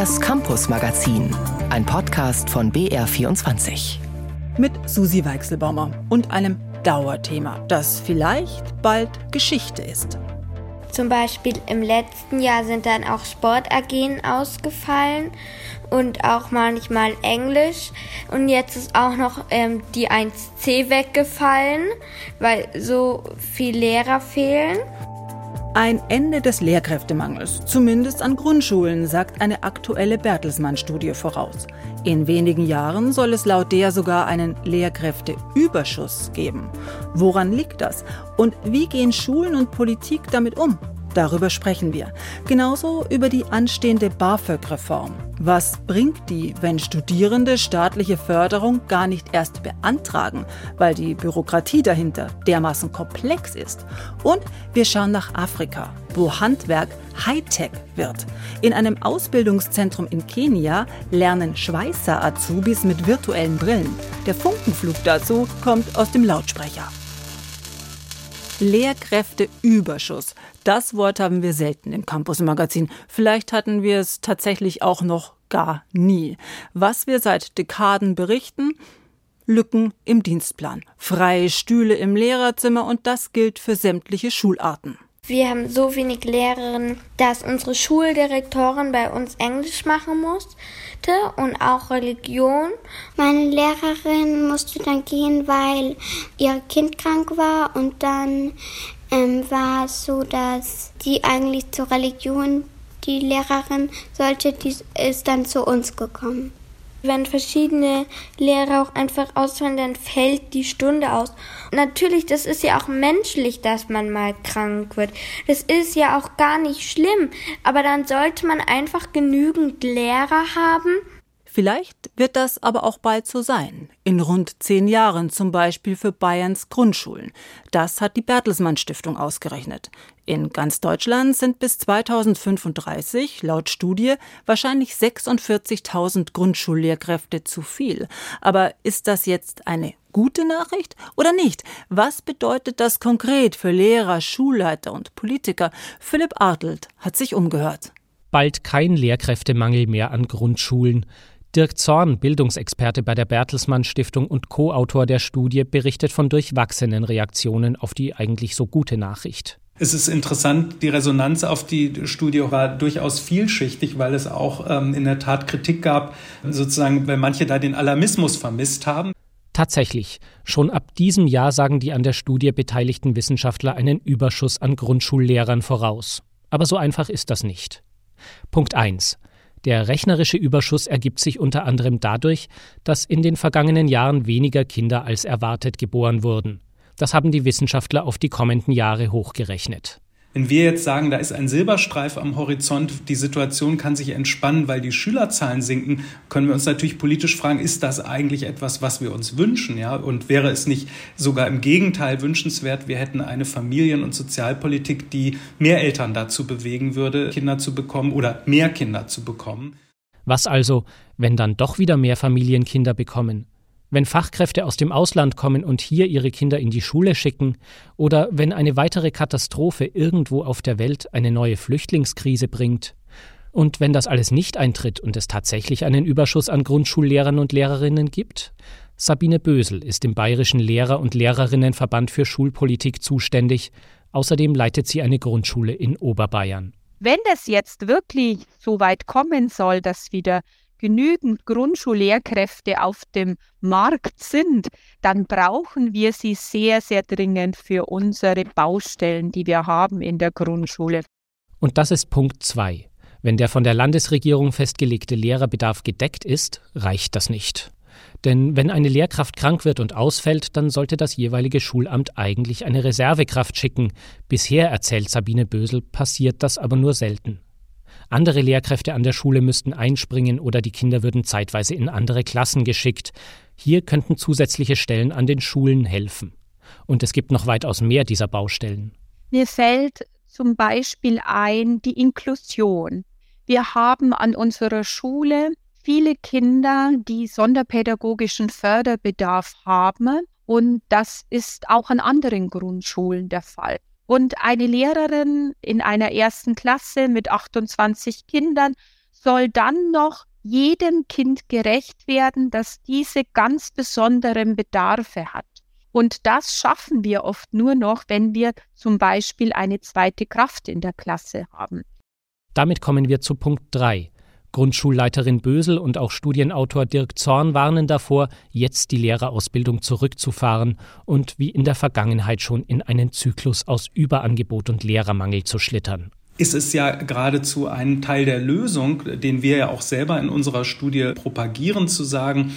Das Campus Magazin, ein Podcast von BR24. Mit Susi Weichselbaumer und einem Dauerthema, das vielleicht bald Geschichte ist. Zum Beispiel im letzten Jahr sind dann auch Sport-AGen ausgefallen und auch manchmal Englisch. Und jetzt ist auch noch ähm, die 1C weggefallen, weil so viele Lehrer fehlen. Ein Ende des Lehrkräftemangels, zumindest an Grundschulen, sagt eine aktuelle Bertelsmann-Studie voraus. In wenigen Jahren soll es laut der sogar einen Lehrkräfteüberschuss geben. Woran liegt das? Und wie gehen Schulen und Politik damit um? Darüber sprechen wir. Genauso über die anstehende BAföG-Reform. Was bringt die, wenn Studierende staatliche Förderung gar nicht erst beantragen, weil die Bürokratie dahinter dermaßen komplex ist? Und wir schauen nach Afrika, wo Handwerk Hightech wird. In einem Ausbildungszentrum in Kenia lernen Schweißer Azubis mit virtuellen Brillen. Der Funkenflug dazu kommt aus dem Lautsprecher. Lehrkräfteüberschuss. Das Wort haben wir selten im Campus-Magazin. Vielleicht hatten wir es tatsächlich auch noch gar nie. Was wir seit Dekaden berichten, Lücken im Dienstplan, freie Stühle im Lehrerzimmer und das gilt für sämtliche Schularten. Wir haben so wenig Lehrerinnen, dass unsere Schuldirektorin bei uns Englisch machen musste und auch Religion. Meine Lehrerin musste dann gehen, weil ihr Kind krank war und dann ähm, war es so, dass die eigentlich zur Religion, die Lehrerin sollte, die ist dann zu uns gekommen. Wenn verschiedene Lehrer auch einfach ausfallen, dann fällt die Stunde aus. Natürlich, das ist ja auch menschlich, dass man mal krank wird. Das ist ja auch gar nicht schlimm. Aber dann sollte man einfach genügend Lehrer haben, Vielleicht wird das aber auch bald so sein. In rund zehn Jahren zum Beispiel für Bayerns Grundschulen. Das hat die Bertelsmann Stiftung ausgerechnet. In ganz Deutschland sind bis 2035 laut Studie wahrscheinlich 46.000 Grundschullehrkräfte zu viel. Aber ist das jetzt eine gute Nachricht oder nicht? Was bedeutet das konkret für Lehrer, Schulleiter und Politiker? Philipp Artelt hat sich umgehört. Bald kein Lehrkräftemangel mehr an Grundschulen. Dirk Zorn, Bildungsexperte bei der Bertelsmann Stiftung und Co-Autor der Studie, berichtet von durchwachsenen Reaktionen auf die eigentlich so gute Nachricht. Es ist interessant, die Resonanz auf die Studie war durchaus vielschichtig, weil es auch ähm, in der Tat Kritik gab, sozusagen, weil manche da den Alarmismus vermisst haben. Tatsächlich, schon ab diesem Jahr sagen die an der Studie beteiligten Wissenschaftler einen Überschuss an Grundschullehrern voraus. Aber so einfach ist das nicht. Punkt 1. Der rechnerische Überschuss ergibt sich unter anderem dadurch, dass in den vergangenen Jahren weniger Kinder als erwartet geboren wurden. Das haben die Wissenschaftler auf die kommenden Jahre hochgerechnet. Wenn wir jetzt sagen, da ist ein Silberstreif am Horizont, die Situation kann sich entspannen, weil die Schülerzahlen sinken, können wir uns natürlich politisch fragen, ist das eigentlich etwas, was wir uns wünschen, ja? Und wäre es nicht sogar im Gegenteil wünschenswert, wir hätten eine Familien- und Sozialpolitik, die mehr Eltern dazu bewegen würde, Kinder zu bekommen oder mehr Kinder zu bekommen? Was also, wenn dann doch wieder mehr Familien Kinder bekommen? Wenn Fachkräfte aus dem Ausland kommen und hier ihre Kinder in die Schule schicken, oder wenn eine weitere Katastrophe irgendwo auf der Welt eine neue Flüchtlingskrise bringt, und wenn das alles nicht eintritt und es tatsächlich einen Überschuss an Grundschullehrern und Lehrerinnen gibt? Sabine Bösel ist im Bayerischen Lehrer- und Lehrerinnenverband für Schulpolitik zuständig. Außerdem leitet sie eine Grundschule in Oberbayern. Wenn es jetzt wirklich so weit kommen soll, dass wieder genügend Grundschullehrkräfte auf dem Markt sind, dann brauchen wir sie sehr, sehr dringend für unsere Baustellen, die wir haben in der Grundschule. Und das ist Punkt 2. Wenn der von der Landesregierung festgelegte Lehrerbedarf gedeckt ist, reicht das nicht. Denn wenn eine Lehrkraft krank wird und ausfällt, dann sollte das jeweilige Schulamt eigentlich eine Reservekraft schicken. Bisher, erzählt Sabine Bösel, passiert das aber nur selten. Andere Lehrkräfte an der Schule müssten einspringen oder die Kinder würden zeitweise in andere Klassen geschickt. Hier könnten zusätzliche Stellen an den Schulen helfen. Und es gibt noch weitaus mehr dieser Baustellen. Mir fällt zum Beispiel ein die Inklusion. Wir haben an unserer Schule viele Kinder, die sonderpädagogischen Förderbedarf haben. Und das ist auch an anderen Grundschulen der Fall. Und eine Lehrerin in einer ersten Klasse mit 28 Kindern soll dann noch jedem Kind gerecht werden, das diese ganz besonderen Bedarfe hat. Und das schaffen wir oft nur noch, wenn wir zum Beispiel eine zweite Kraft in der Klasse haben. Damit kommen wir zu Punkt 3. Grundschulleiterin Bösel und auch Studienautor Dirk Zorn warnen davor, jetzt die Lehrerausbildung zurückzufahren und wie in der Vergangenheit schon in einen Zyklus aus Überangebot und Lehrermangel zu schlittern. Ist es ja geradezu ein Teil der Lösung, den wir ja auch selber in unserer Studie propagieren, zu sagen,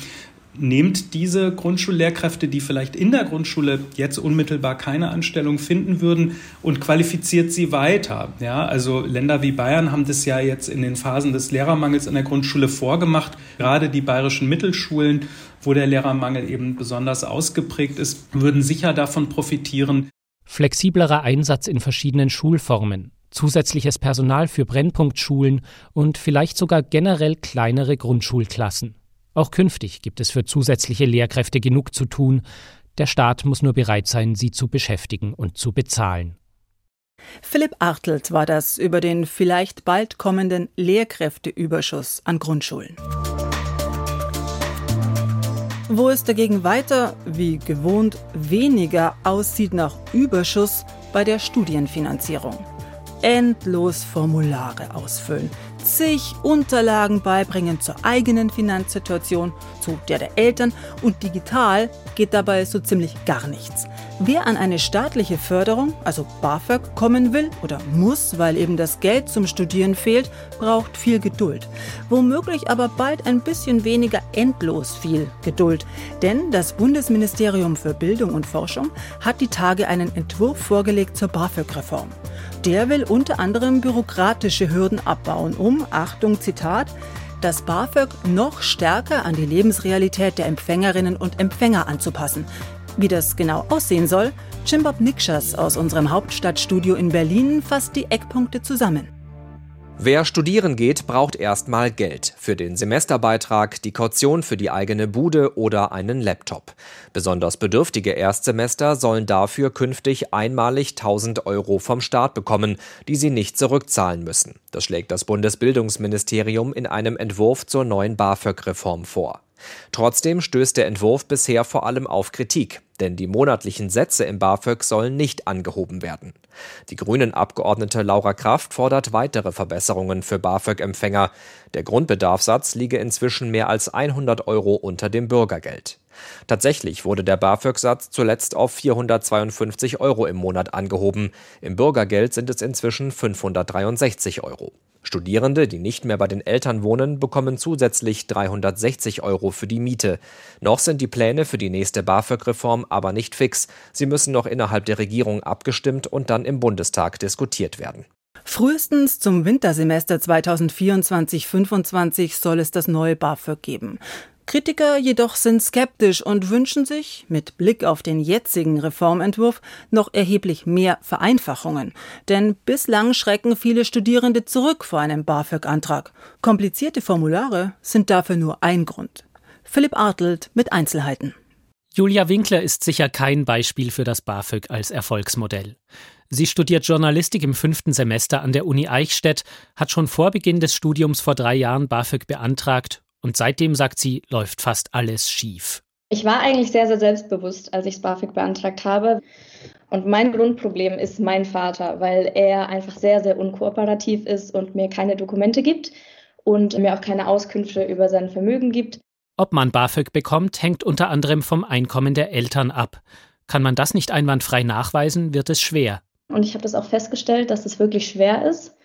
nehmt diese Grundschullehrkräfte, die vielleicht in der Grundschule jetzt unmittelbar keine Anstellung finden würden und qualifiziert sie weiter. Ja, also Länder wie Bayern haben das ja jetzt in den Phasen des Lehrermangels in der Grundschule vorgemacht. Gerade die bayerischen Mittelschulen, wo der Lehrermangel eben besonders ausgeprägt ist, würden sicher davon profitieren. Flexiblerer Einsatz in verschiedenen Schulformen, zusätzliches Personal für Brennpunktschulen und vielleicht sogar generell kleinere Grundschulklassen. Auch künftig gibt es für zusätzliche Lehrkräfte genug zu tun. Der Staat muss nur bereit sein, sie zu beschäftigen und zu bezahlen. Philipp Artelt war das über den vielleicht bald kommenden Lehrkräfteüberschuss an Grundschulen. Wo es dagegen weiter, wie gewohnt, weniger aussieht nach Überschuss bei der Studienfinanzierung. Endlos Formulare ausfüllen, zig Unterlagen beibringen zur eigenen Finanzsituation, zu der der Eltern und digital geht dabei so ziemlich gar nichts. Wer an eine staatliche Förderung, also BAföG, kommen will oder muss, weil eben das Geld zum Studieren fehlt, braucht viel Geduld. Womöglich aber bald ein bisschen weniger endlos viel Geduld. Denn das Bundesministerium für Bildung und Forschung hat die Tage einen Entwurf vorgelegt zur BAföG-Reform. Der will unter anderem bürokratische Hürden abbauen, um, Achtung, Zitat, das BAföG noch stärker an die Lebensrealität der Empfängerinnen und Empfänger anzupassen. Wie das genau aussehen soll, Chimbob Nikschas aus unserem Hauptstadtstudio in Berlin fasst die Eckpunkte zusammen. Wer studieren geht, braucht erstmal Geld für den Semesterbeitrag, die Kaution für die eigene Bude oder einen Laptop. Besonders bedürftige Erstsemester sollen dafür künftig einmalig 1000 Euro vom Staat bekommen, die sie nicht zurückzahlen müssen. Das schlägt das Bundesbildungsministerium in einem Entwurf zur neuen BAföG-Reform vor. Trotzdem stößt der Entwurf bisher vor allem auf Kritik, denn die monatlichen Sätze im BAföG sollen nicht angehoben werden. Die Grünen-Abgeordnete Laura Kraft fordert weitere Verbesserungen für BAföG-Empfänger. Der Grundbedarfssatz liege inzwischen mehr als 100 Euro unter dem Bürgergeld. Tatsächlich wurde der BAföG-Satz zuletzt auf 452 Euro im Monat angehoben. Im Bürgergeld sind es inzwischen 563 Euro. Studierende, die nicht mehr bei den Eltern wohnen, bekommen zusätzlich 360 Euro für die Miete. Noch sind die Pläne für die nächste BAföG-Reform aber nicht fix. Sie müssen noch innerhalb der Regierung abgestimmt und dann im Bundestag diskutiert werden. Frühestens zum Wintersemester 2024-25 soll es das neue BAföG geben. Kritiker jedoch sind skeptisch und wünschen sich, mit Blick auf den jetzigen Reformentwurf, noch erheblich mehr Vereinfachungen. Denn bislang schrecken viele Studierende zurück vor einem BAföG-Antrag. Komplizierte Formulare sind dafür nur ein Grund. Philipp Artelt mit Einzelheiten. Julia Winkler ist sicher kein Beispiel für das BAföG als Erfolgsmodell. Sie studiert Journalistik im fünften Semester an der Uni Eichstätt, hat schon vor Beginn des Studiums vor drei Jahren BAföG beantragt und seitdem, sagt sie, läuft fast alles schief. Ich war eigentlich sehr, sehr selbstbewusst, als ich BAföG beantragt habe. Und mein Grundproblem ist mein Vater, weil er einfach sehr, sehr unkooperativ ist und mir keine Dokumente gibt und mir auch keine Auskünfte über sein Vermögen gibt. Ob man BAföG bekommt, hängt unter anderem vom Einkommen der Eltern ab. Kann man das nicht einwandfrei nachweisen, wird es schwer. Und ich habe das auch festgestellt, dass es wirklich schwer ist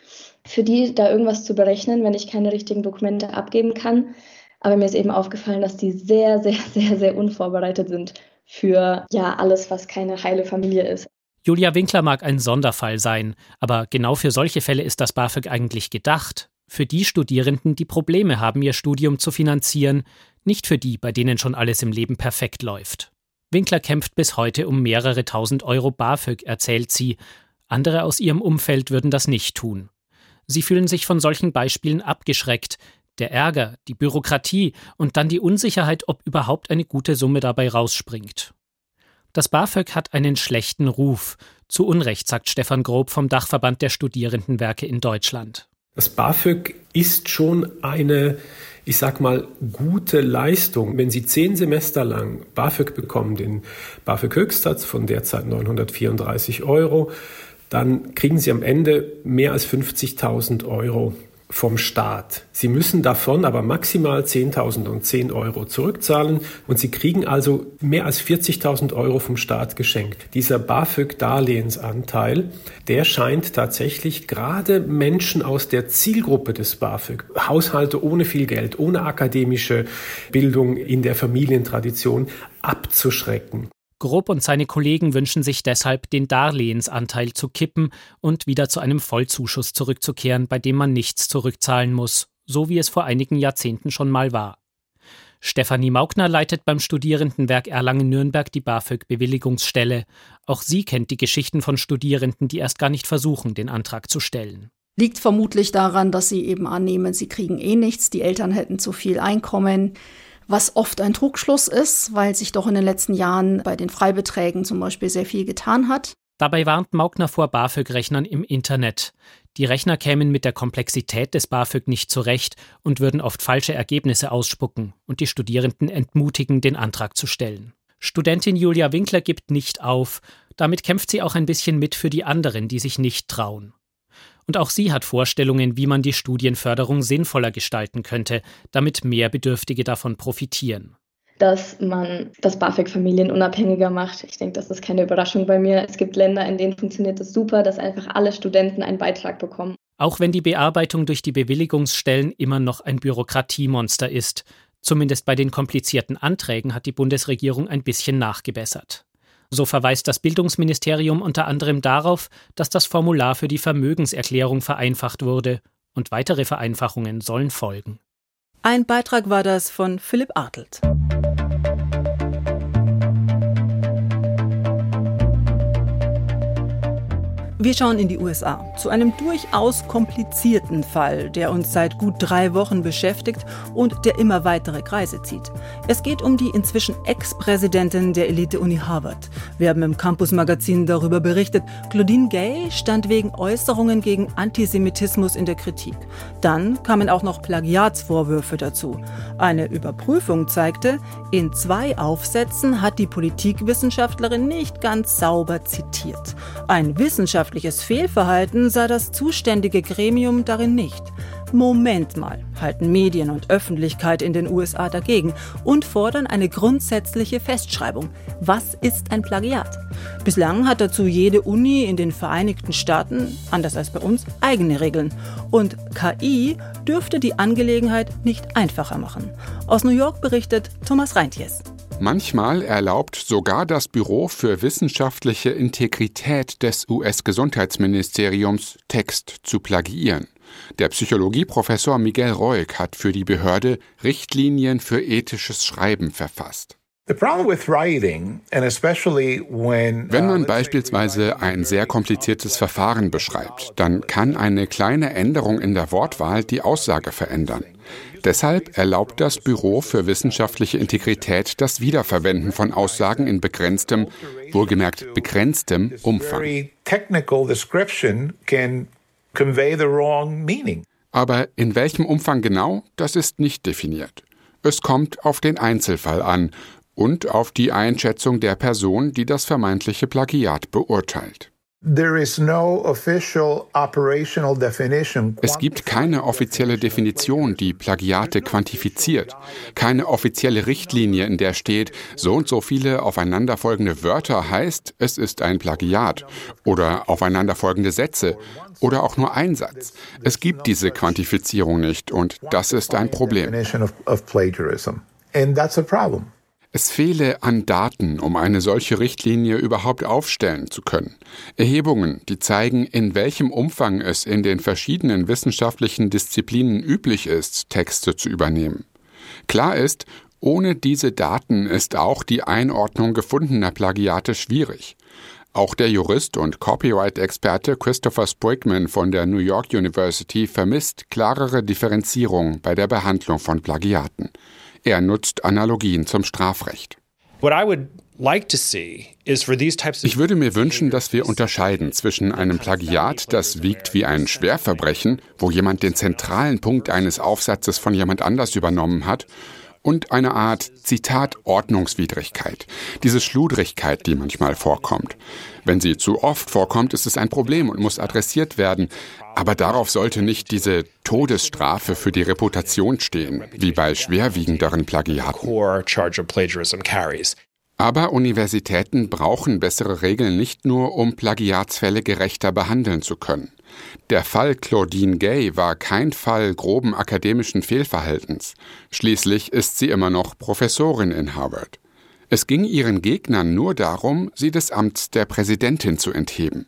für die da irgendwas zu berechnen, wenn ich keine richtigen Dokumente abgeben kann. Aber mir ist eben aufgefallen, dass die sehr, sehr, sehr, sehr unvorbereitet sind für ja alles, was keine heile Familie ist. Julia Winkler mag ein Sonderfall sein, aber genau für solche Fälle ist das BAföG eigentlich gedacht. Für die Studierenden, die Probleme haben, ihr Studium zu finanzieren, nicht für die, bei denen schon alles im Leben perfekt läuft. Winkler kämpft bis heute um mehrere tausend Euro BAföG, erzählt sie. Andere aus ihrem Umfeld würden das nicht tun. Sie fühlen sich von solchen Beispielen abgeschreckt. Der Ärger, die Bürokratie und dann die Unsicherheit, ob überhaupt eine gute Summe dabei rausspringt. Das BAföG hat einen schlechten Ruf. Zu Unrecht, sagt Stefan Grob vom Dachverband der Studierendenwerke in Deutschland. Das BAföG ist schon eine ich sag mal, gute Leistung, wenn Sie zehn Semester lang BAföG bekommen, den BAföG-Höchstsatz von derzeit 934 Euro, dann kriegen Sie am Ende mehr als 50.000 Euro vom Staat. Sie müssen davon aber maximal 10.010 Euro zurückzahlen und Sie kriegen also mehr als 40.000 Euro vom Staat geschenkt. Dieser BAföG-Darlehensanteil, der scheint tatsächlich gerade Menschen aus der Zielgruppe des BAföG, Haushalte ohne viel Geld, ohne akademische Bildung in der Familientradition, abzuschrecken. Grupp und seine Kollegen wünschen sich deshalb, den Darlehensanteil zu kippen und wieder zu einem Vollzuschuss zurückzukehren, bei dem man nichts zurückzahlen muss, so wie es vor einigen Jahrzehnten schon mal war. Stefanie Maugner leitet beim Studierendenwerk Erlangen-Nürnberg die BAföG-Bewilligungsstelle. Auch sie kennt die Geschichten von Studierenden, die erst gar nicht versuchen, den Antrag zu stellen. Liegt vermutlich daran, dass sie eben annehmen, sie kriegen eh nichts, die Eltern hätten zu viel Einkommen was oft ein Trugschluss ist, weil sich doch in den letzten Jahren bei den Freibeträgen zum Beispiel sehr viel getan hat. Dabei warnt Maugner vor BAföG-Rechnern im Internet. Die Rechner kämen mit der Komplexität des BAföG nicht zurecht und würden oft falsche Ergebnisse ausspucken und die Studierenden entmutigen, den Antrag zu stellen. Studentin Julia Winkler gibt nicht auf. Damit kämpft sie auch ein bisschen mit für die anderen, die sich nicht trauen. Und auch sie hat Vorstellungen, wie man die Studienförderung sinnvoller gestalten könnte, damit mehr Bedürftige davon profitieren dass man das BAföG familienunabhängiger macht. Ich denke, das ist keine Überraschung bei mir. Es gibt Länder, in denen funktioniert es das super, dass einfach alle Studenten einen Beitrag bekommen. Auch wenn die Bearbeitung durch die Bewilligungsstellen immer noch ein Bürokratiemonster ist. Zumindest bei den komplizierten Anträgen hat die Bundesregierung ein bisschen nachgebessert. So verweist das Bildungsministerium unter anderem darauf, dass das Formular für die Vermögenserklärung vereinfacht wurde, und weitere Vereinfachungen sollen folgen. Ein Beitrag war das von Philipp Artelt. Wir schauen in die USA zu einem durchaus komplizierten Fall, der uns seit gut drei Wochen beschäftigt und der immer weitere Kreise zieht. Es geht um die inzwischen Ex-Präsidentin der Elite-Uni Harvard. Wir haben im Campus-Magazin darüber berichtet. Claudine Gay stand wegen Äußerungen gegen Antisemitismus in der Kritik. Dann kamen auch noch Plagiatsvorwürfe dazu. Eine Überprüfung zeigte, in zwei Aufsätzen hat die Politikwissenschaftlerin nicht ganz sauber zitiert. Ein Wissenschaftler wissenschaftliches Fehlverhalten sah das zuständige Gremium darin nicht. Moment mal, halten Medien und Öffentlichkeit in den USA dagegen und fordern eine grundsätzliche Festschreibung. Was ist ein Plagiat? Bislang hat dazu jede Uni in den Vereinigten Staaten, anders als bei uns, eigene Regeln. Und KI dürfte die Angelegenheit nicht einfacher machen. Aus New York berichtet Thomas Reintjes. Manchmal erlaubt sogar das Büro für wissenschaftliche Integrität des US-Gesundheitsministeriums Text zu plagiieren. Der Psychologieprofessor Miguel Roig hat für die Behörde Richtlinien für ethisches Schreiben verfasst. Wenn man beispielsweise ein sehr kompliziertes Verfahren beschreibt, dann kann eine kleine Änderung in der Wortwahl die Aussage verändern. Deshalb erlaubt das Büro für wissenschaftliche Integrität das Wiederverwenden von Aussagen in begrenztem, wohlgemerkt begrenztem Umfang. Aber in welchem Umfang genau, das ist nicht definiert. Es kommt auf den Einzelfall an und auf die Einschätzung der Person, die das vermeintliche Plagiat beurteilt. Es gibt keine offizielle Definition, die Plagiate quantifiziert. Keine offizielle Richtlinie, in der steht, so und so viele aufeinanderfolgende Wörter heißt, es ist ein Plagiat. Oder aufeinanderfolgende Sätze. Oder auch nur ein Satz. Es gibt diese Quantifizierung nicht und das ist ein Problem. Es fehle an Daten, um eine solche Richtlinie überhaupt aufstellen zu können. Erhebungen, die zeigen, in welchem Umfang es in den verschiedenen wissenschaftlichen Disziplinen üblich ist, Texte zu übernehmen. Klar ist, ohne diese Daten ist auch die Einordnung gefundener Plagiate schwierig. Auch der Jurist und Copyright-Experte Christopher Sprigman von der New York University vermisst klarere Differenzierung bei der Behandlung von Plagiaten. Er nutzt Analogien zum Strafrecht. Ich würde mir wünschen, dass wir unterscheiden zwischen einem Plagiat, das wiegt wie ein Schwerverbrechen, wo jemand den zentralen Punkt eines Aufsatzes von jemand anders übernommen hat, und eine Art, Zitat, Ordnungswidrigkeit, diese Schludrigkeit, die manchmal vorkommt. Wenn sie zu oft vorkommt, ist es ein Problem und muss adressiert werden. Aber darauf sollte nicht diese Todesstrafe für die Reputation stehen, wie bei schwerwiegenderen Plagiaten. Aber Universitäten brauchen bessere Regeln nicht nur, um Plagiatsfälle gerechter behandeln zu können. Der Fall Claudine Gay war kein Fall groben akademischen Fehlverhaltens. Schließlich ist sie immer noch Professorin in Harvard. Es ging ihren Gegnern nur darum, sie des Amts der Präsidentin zu entheben.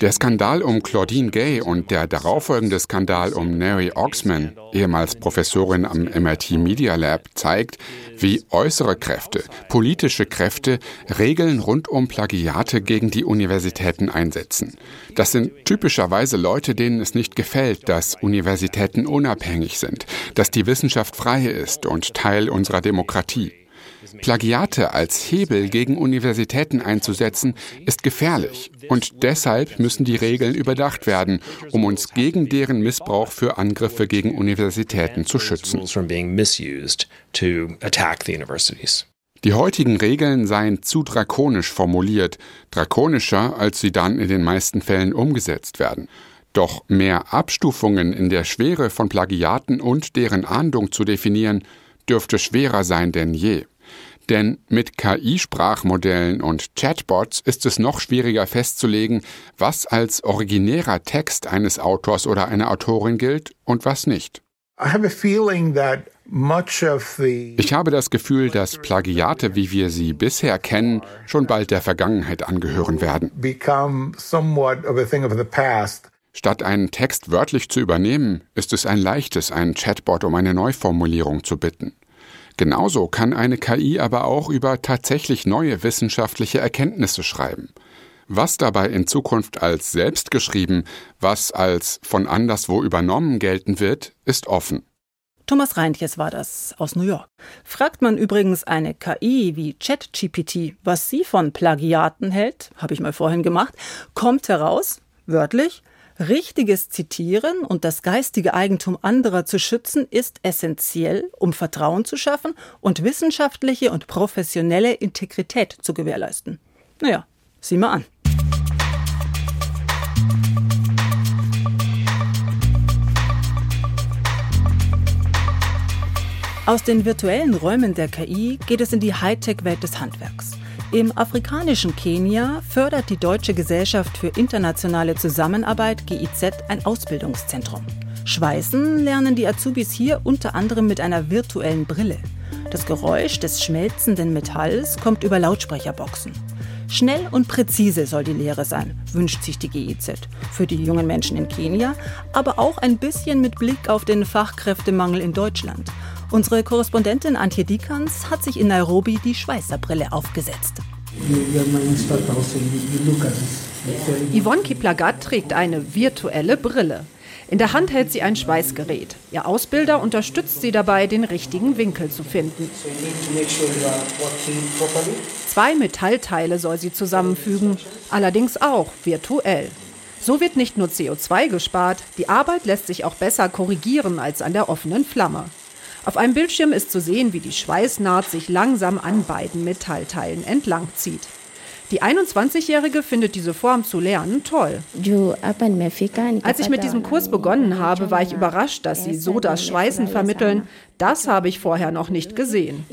Der Skandal um Claudine Gay und der darauffolgende Skandal um Mary Oxman, ehemals Professorin am MIT Media Lab, zeigt, wie äußere Kräfte, politische Kräfte Regeln rund um Plagiate gegen die Universitäten einsetzen. Das sind typischerweise Leute, denen es nicht gefällt, dass Universitäten unabhängig sind, dass die Wissenschaft frei ist und Teil unserer Demokratie. Plagiate als Hebel gegen Universitäten einzusetzen, ist gefährlich. Und deshalb müssen die Regeln überdacht werden, um uns gegen deren Missbrauch für Angriffe gegen Universitäten zu schützen. Die heutigen Regeln seien zu drakonisch formuliert, drakonischer, als sie dann in den meisten Fällen umgesetzt werden. Doch mehr Abstufungen in der Schwere von Plagiaten und deren Ahndung zu definieren, dürfte schwerer sein denn je. Denn mit KI-Sprachmodellen und Chatbots ist es noch schwieriger festzulegen, was als originärer Text eines Autors oder einer Autorin gilt und was nicht. Ich habe das Gefühl, dass Plagiate, wie wir sie bisher kennen, schon bald der Vergangenheit angehören werden. Statt einen Text wörtlich zu übernehmen, ist es ein leichtes, einen Chatbot um eine Neuformulierung zu bitten. Genauso kann eine KI aber auch über tatsächlich neue wissenschaftliche Erkenntnisse schreiben. Was dabei in Zukunft als selbstgeschrieben, was als von anderswo übernommen gelten wird, ist offen. Thomas Reintjes war das aus New York. Fragt man übrigens eine KI wie ChatGPT, was sie von Plagiaten hält, habe ich mal vorhin gemacht, kommt heraus, wörtlich, Richtiges Zitieren und das geistige Eigentum anderer zu schützen ist essentiell, um Vertrauen zu schaffen und wissenschaftliche und professionelle Integrität zu gewährleisten. Naja, sieh mal an. Aus den virtuellen Räumen der KI geht es in die Hightech-Welt des Handwerks. Im afrikanischen Kenia fördert die Deutsche Gesellschaft für internationale Zusammenarbeit GIZ ein Ausbildungszentrum. Schweißen lernen die Azubis hier unter anderem mit einer virtuellen Brille. Das Geräusch des schmelzenden Metalls kommt über Lautsprecherboxen. Schnell und präzise soll die Lehre sein, wünscht sich die GIZ. Für die jungen Menschen in Kenia, aber auch ein bisschen mit Blick auf den Fachkräftemangel in Deutschland. Unsere Korrespondentin Antje Dikans hat sich in Nairobi die Schweißerbrille aufgesetzt. Yvonne Kiplagat trägt eine virtuelle Brille. In der Hand hält sie ein Schweißgerät. Ihr Ausbilder unterstützt sie dabei, den richtigen Winkel zu finden. Zwei Metallteile soll sie zusammenfügen, allerdings auch virtuell. So wird nicht nur CO2 gespart, die Arbeit lässt sich auch besser korrigieren als an der offenen Flamme. Auf einem Bildschirm ist zu sehen, wie die Schweißnaht sich langsam an beiden Metallteilen entlangzieht. Die 21-Jährige findet diese Form zu lernen toll. Als ich mit diesem Kurs begonnen habe, war ich überrascht, dass sie so das Schweißen vermitteln. Das habe ich vorher noch nicht gesehen.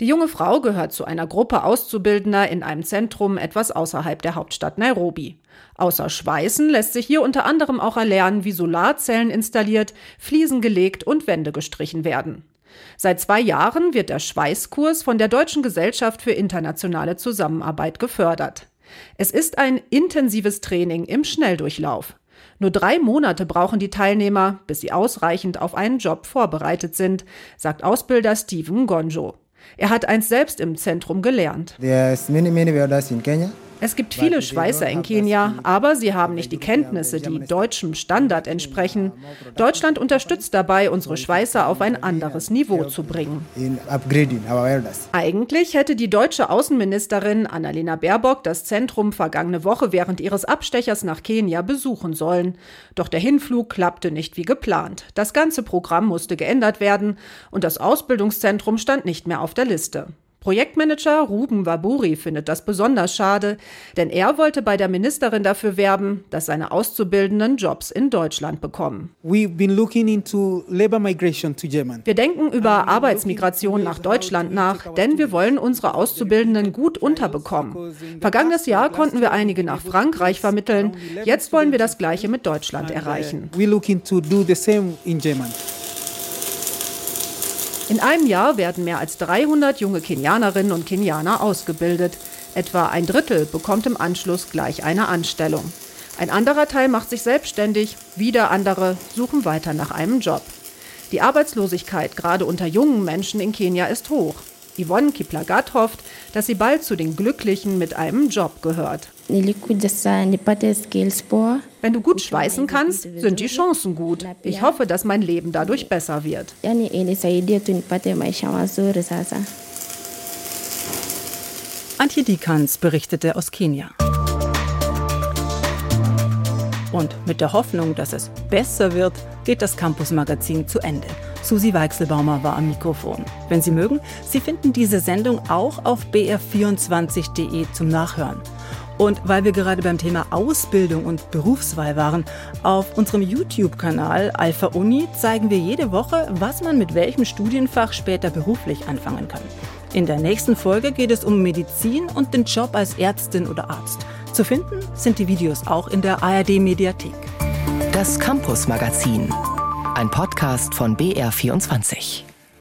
Die junge Frau gehört zu einer Gruppe Auszubildender in einem Zentrum etwas außerhalb der Hauptstadt Nairobi. Außer Schweißen lässt sich hier unter anderem auch erlernen, wie Solarzellen installiert, Fliesen gelegt und Wände gestrichen werden. Seit zwei Jahren wird der Schweißkurs von der Deutschen Gesellschaft für internationale Zusammenarbeit gefördert. Es ist ein intensives Training im Schnelldurchlauf. Nur drei Monate brauchen die Teilnehmer, bis sie ausreichend auf einen Job vorbereitet sind, sagt Ausbilder Steven Gonjo. Er hat einst selbst im Zentrum gelernt. Many, many in Kenya. Es gibt viele Schweißer in Kenia, aber sie haben nicht die Kenntnisse, die deutschem Standard entsprechen. Deutschland unterstützt dabei, unsere Schweißer auf ein anderes Niveau zu bringen. Eigentlich hätte die deutsche Außenministerin Annalena Baerbock das Zentrum vergangene Woche während ihres Abstechers nach Kenia besuchen sollen. Doch der Hinflug klappte nicht wie geplant. Das ganze Programm musste geändert werden und das Ausbildungszentrum stand nicht mehr auf der Liste. Projektmanager Ruben Waburi findet das besonders schade, denn er wollte bei der Ministerin dafür werben, dass seine Auszubildenden Jobs in Deutschland bekommen. Wir denken über Arbeitsmigration nach Deutschland nach, denn wir wollen unsere Auszubildenden gut unterbekommen. Vergangenes Jahr konnten wir einige nach Frankreich vermitteln, jetzt wollen wir das gleiche mit Deutschland erreichen. In einem Jahr werden mehr als 300 junge Kenianerinnen und Kenianer ausgebildet. Etwa ein Drittel bekommt im Anschluss gleich eine Anstellung. Ein anderer Teil macht sich selbstständig, wieder andere suchen weiter nach einem Job. Die Arbeitslosigkeit gerade unter jungen Menschen in Kenia ist hoch. Yvonne Kiplagat hofft, dass sie bald zu den Glücklichen mit einem Job gehört. Wenn du gut schweißen kannst, sind die Chancen gut. Ich hoffe, dass mein Leben dadurch besser wird. Antje Dikans berichtete aus Kenia. Und mit der Hoffnung, dass es besser wird, geht das Campus-Magazin zu Ende. Susi Weichselbaumer war am Mikrofon. Wenn Sie mögen, Sie finden diese Sendung auch auf br24.de zum Nachhören. Und weil wir gerade beim Thema Ausbildung und Berufswahl waren, auf unserem YouTube-Kanal Alpha Uni zeigen wir jede Woche, was man mit welchem Studienfach später beruflich anfangen kann. In der nächsten Folge geht es um Medizin und den Job als Ärztin oder Arzt. Zu finden sind die Videos auch in der ARD Mediathek. Das Campus Magazin, ein Podcast von BR24.